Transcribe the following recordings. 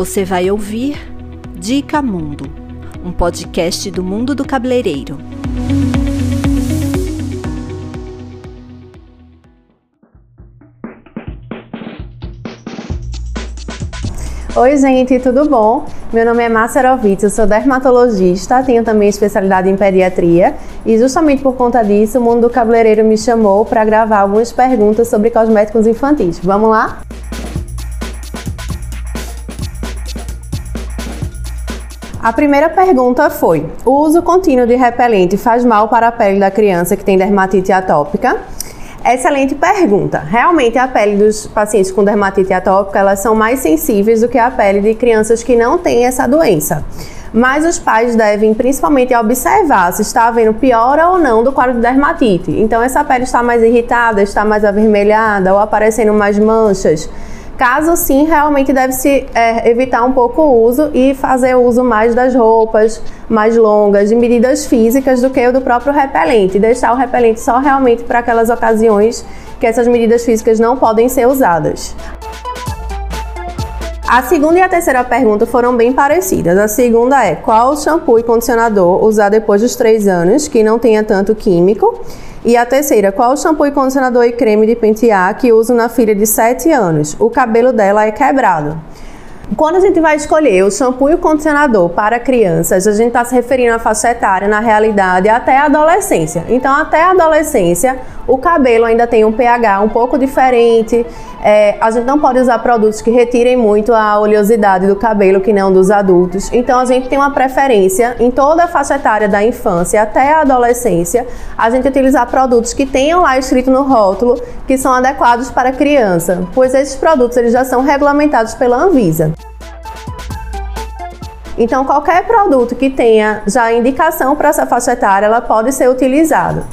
Você vai ouvir Dica Mundo, um podcast do mundo do cabeleireiro. Oi, gente, tudo bom? Meu nome é Márcia Rovitz, eu sou dermatologista, tenho também especialidade em pediatria e justamente por conta disso o mundo do cabeleireiro me chamou para gravar algumas perguntas sobre cosméticos infantis. Vamos lá? A primeira pergunta foi: o uso contínuo de repelente faz mal para a pele da criança que tem dermatite atópica? Excelente pergunta. Realmente a pele dos pacientes com dermatite atópica, elas são mais sensíveis do que a pele de crianças que não têm essa doença. Mas os pais devem principalmente observar se está havendo piora ou não do quadro de dermatite. Então essa pele está mais irritada, está mais avermelhada ou aparecendo mais manchas Caso sim, realmente deve-se é, evitar um pouco o uso e fazer uso mais das roupas mais longas, de medidas físicas do que o do próprio repelente. Deixar o repelente só realmente para aquelas ocasiões que essas medidas físicas não podem ser usadas. A segunda e a terceira pergunta foram bem parecidas. A segunda é: qual shampoo e condicionador usar depois dos 3 anos que não tenha tanto químico? E a terceira, qual o shampoo e condicionador e creme de pentear que uso na filha de 7 anos? O cabelo dela é quebrado. Quando a gente vai escolher o shampoo e o condicionador para crianças, a gente está se referindo à faixa etária, na realidade, até a adolescência. Então, até a adolescência, o cabelo ainda tem um pH um pouco diferente. É, a gente não pode usar produtos que retirem muito a oleosidade do cabelo, que não dos adultos. Então, a gente tem uma preferência em toda a faixa etária da infância até a adolescência, a gente utilizar produtos que tenham lá escrito no rótulo que são adequados para criança, pois esses produtos eles já são regulamentados pela Anvisa. Então, qualquer produto que tenha já indicação para essa faixa etária, ela pode ser utilizado.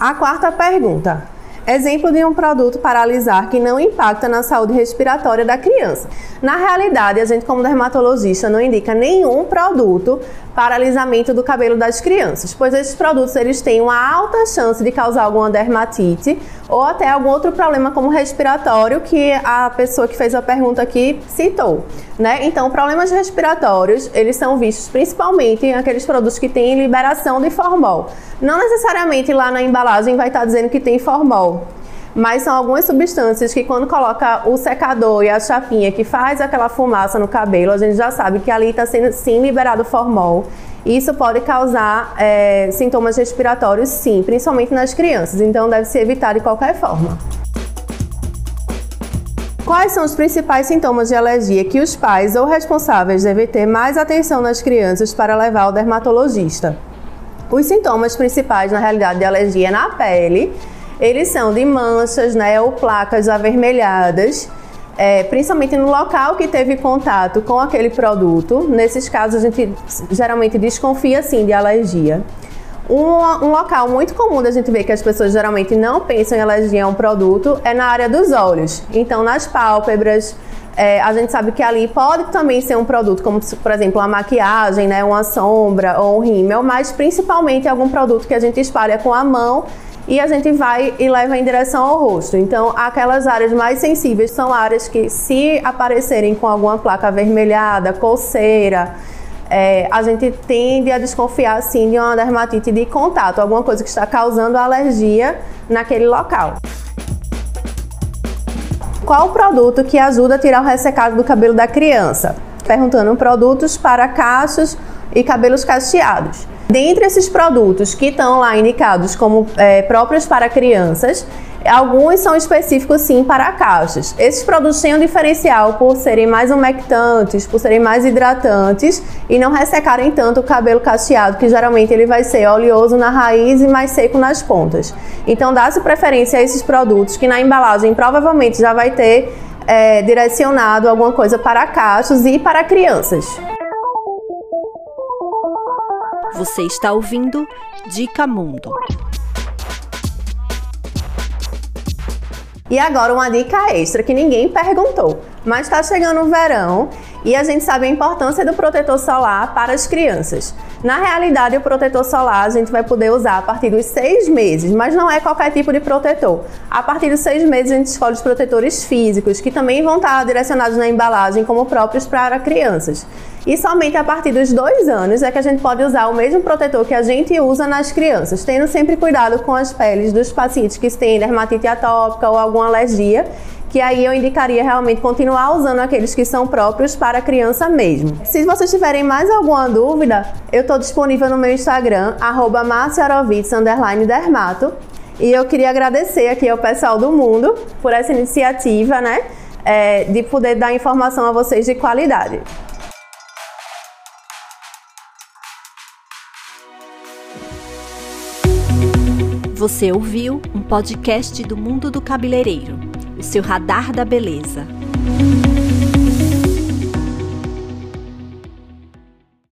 A quarta pergunta. Exemplo de um produto paralisar que não impacta na saúde respiratória da criança. Na realidade, a gente, como dermatologista, não indica nenhum produto para alisamento do cabelo das crianças, pois esses produtos eles têm uma alta chance de causar alguma dermatite ou até algum outro problema como respiratório que a pessoa que fez a pergunta aqui citou, né? Então, problemas respiratórios, eles são vistos principalmente em aqueles produtos que têm liberação de formol. Não necessariamente lá na embalagem vai estar dizendo que tem formol, mas são algumas substâncias que quando coloca o secador e a chapinha que faz aquela fumaça no cabelo, a gente já sabe que ali está sendo sim liberado formol. Isso pode causar é, sintomas respiratórios, sim, principalmente nas crianças, então deve se evitar de qualquer forma. Quais são os principais sintomas de alergia que os pais ou responsáveis devem ter mais atenção nas crianças para levar ao dermatologista? Os sintomas principais, na realidade, de alergia na pele eles são de manchas, né, ou placas avermelhadas, é, principalmente no local que teve contato com aquele produto. Nesses casos, a gente geralmente desconfia sim de alergia. Um, um, local muito comum da gente ver que as pessoas geralmente não pensam em alergia a um produto é na área dos olhos. Então, nas pálpebras, é, a gente sabe que ali pode também ser um produto, como por exemplo, uma maquiagem, né, uma sombra ou um rímel, mas principalmente algum produto que a gente espalha com a mão e a gente vai e leva em direção ao rosto. Então, aquelas áreas mais sensíveis são áreas que, se aparecerem com alguma placa avermelhada, coceira, é, a gente tende a desconfiar sim de uma dermatite de contato, alguma coisa que está causando alergia naquele local. Qual produto que ajuda a tirar o ressecado do cabelo da criança? Perguntando produtos para cachos e cabelos cacheados. Dentre esses produtos que estão lá indicados como é, próprios para crianças, alguns são específicos sim para cachos. Esses produtos têm um diferencial por serem mais umectantes, por serem mais hidratantes e não ressecarem tanto o cabelo cacheado, que geralmente ele vai ser oleoso na raiz e mais seco nas pontas. Então dá-se preferência a esses produtos que na embalagem provavelmente já vai ter é, direcionado alguma coisa para cachos e para crianças. Você está ouvindo Dica Mundo. E agora uma dica extra que ninguém perguntou, mas está chegando o verão e a gente sabe a importância do protetor solar para as crianças. Na realidade, o protetor solar a gente vai poder usar a partir dos seis meses, mas não é qualquer tipo de protetor. A partir dos seis meses, a gente escolhe os protetores físicos, que também vão estar direcionados na embalagem como próprios para crianças. E somente a partir dos dois anos é que a gente pode usar o mesmo protetor que a gente usa nas crianças, tendo sempre cuidado com as peles dos pacientes que têm dermatite atópica ou alguma alergia que aí eu indicaria realmente continuar usando aqueles que são próprios para a criança mesmo. Se vocês tiverem mais alguma dúvida, eu estou disponível no meu Instagram, arroba dermato. E eu queria agradecer aqui ao pessoal do mundo por essa iniciativa, né? É, de poder dar informação a vocês de qualidade. Você ouviu um podcast do Mundo do Cabeleireiro, o seu radar da beleza.